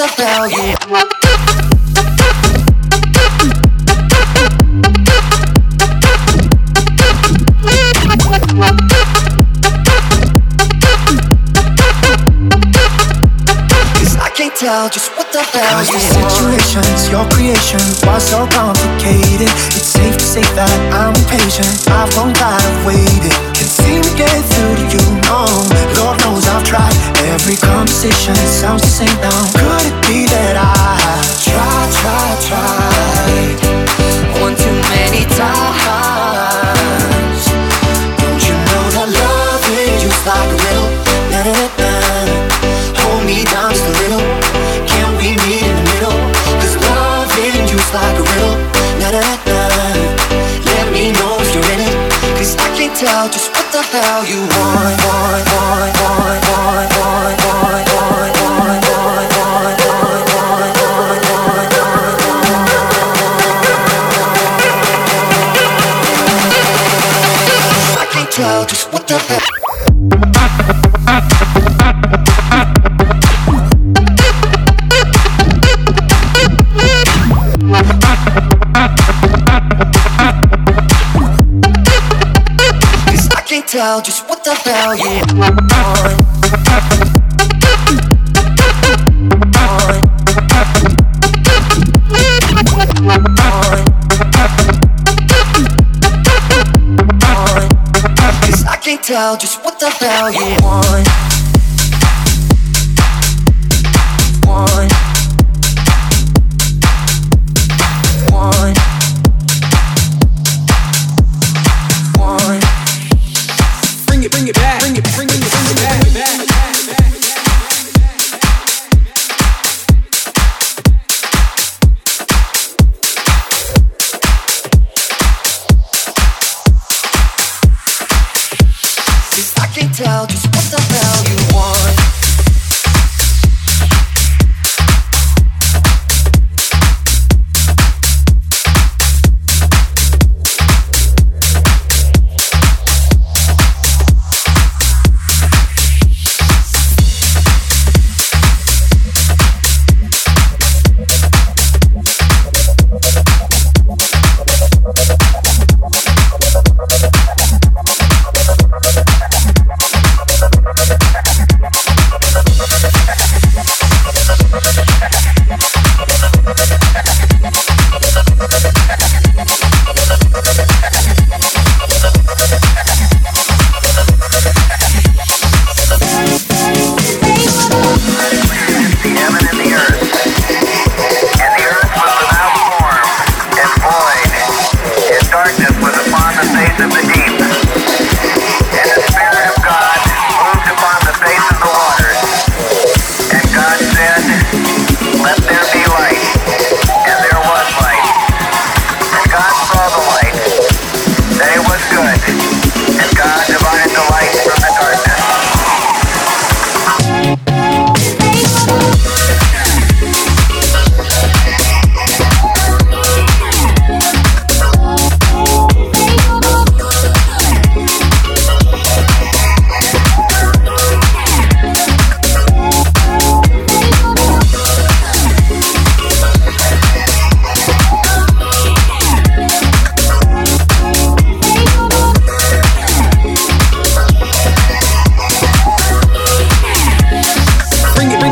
tell just the hell you can't tell just what the hell Cause the situation's your creation. Why so complicated? It's safe to say that I'm patient I've gone I've waited Can't seem to get through to you, no. Lord knows I've tried Every conversation sounds the same now. Could it be that I try, try, try? One too many times. Don't you know that love is just like a riddle? Na, na, na, Hold me down just a little. Can we meet in the middle? Cause love is just like a riddle. Let me know if you're in it. Cause I can't tell just what the hell you want, out, just what the hell, yeah.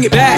it back.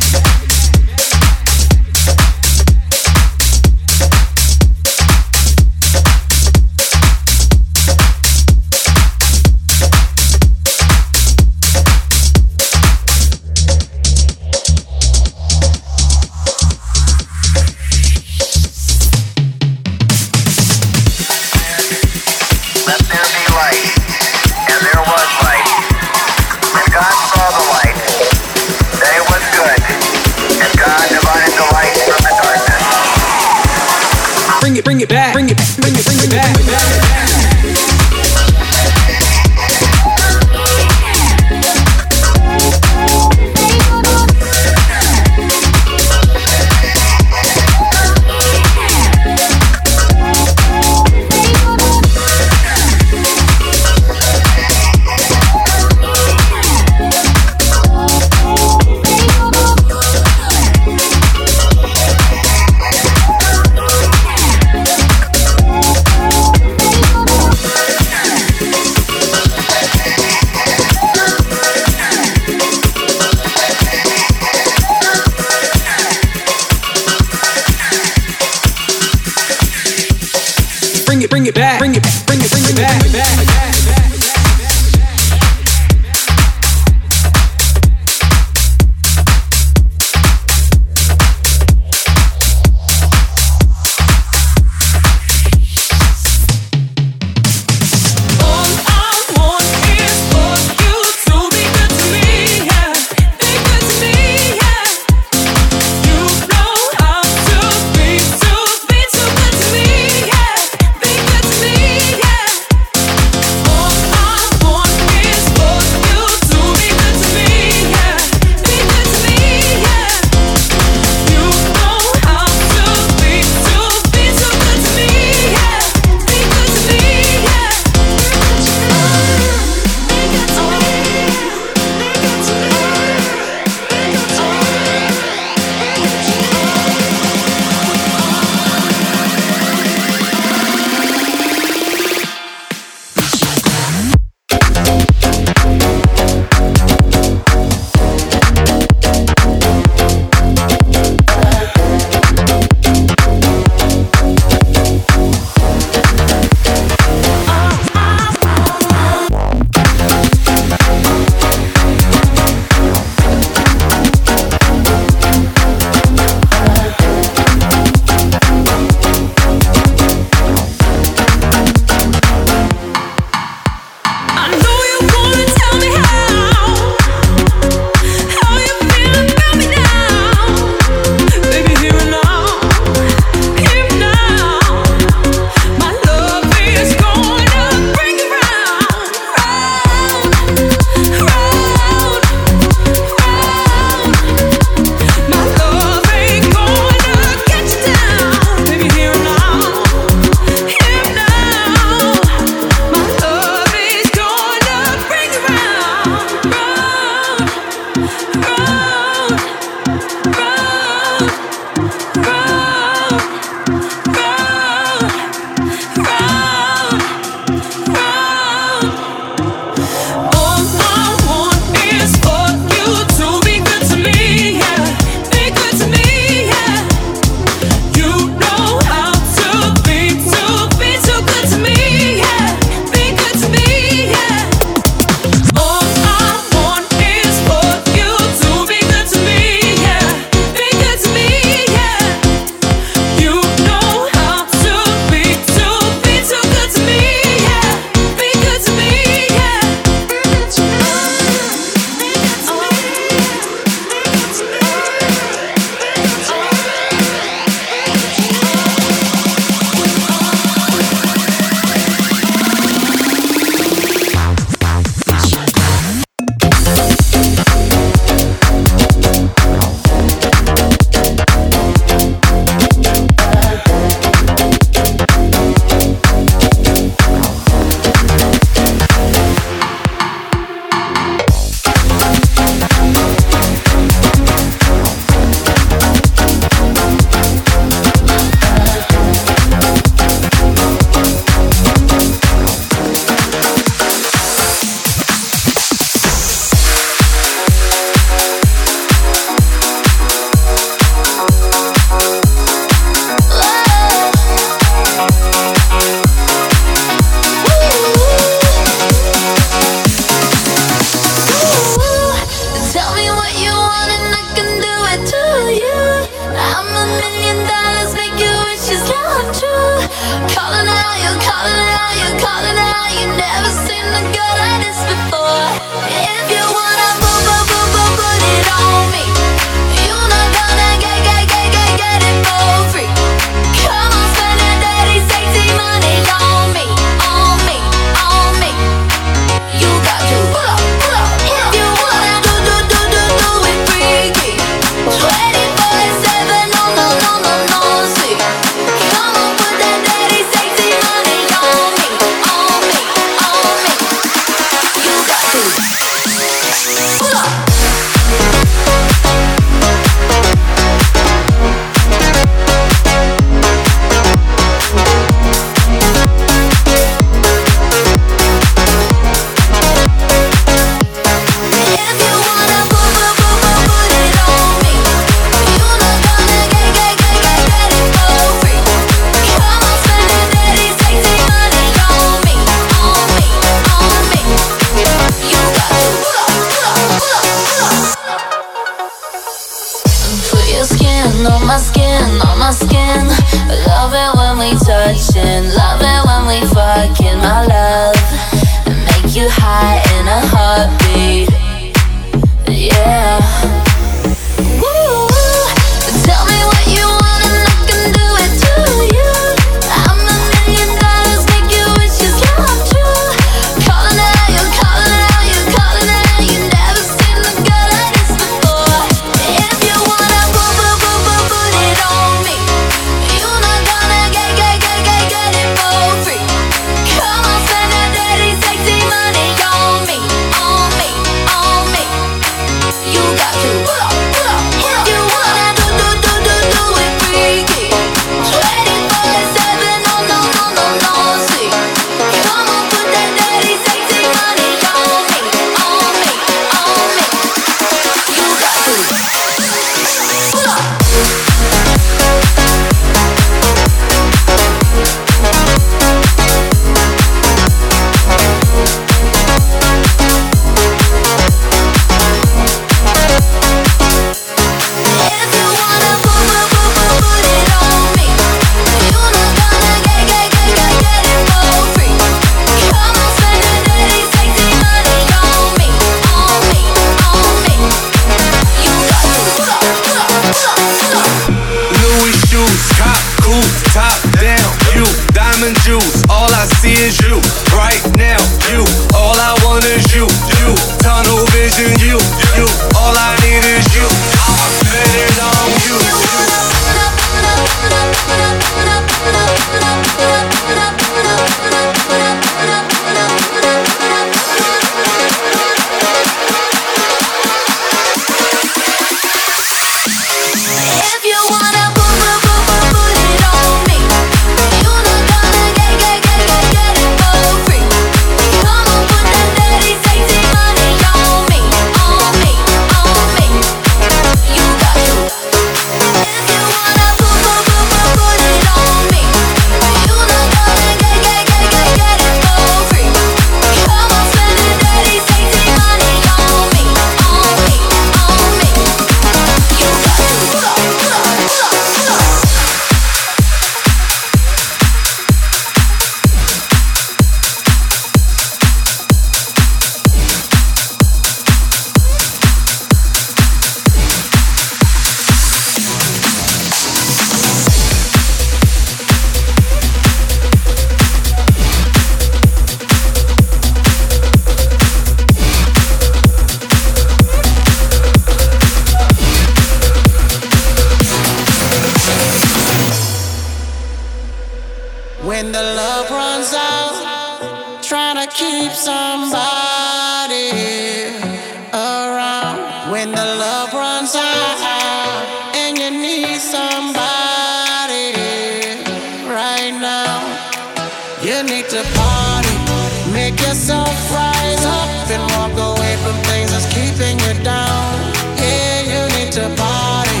like to party. Make yourself rise up and walk away from things that's keeping you down. Yeah, you need to party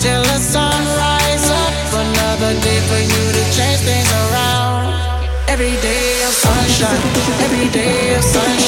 till the sun rises up. Another day for you to change things around. Every day of sunshine, every day of sunshine.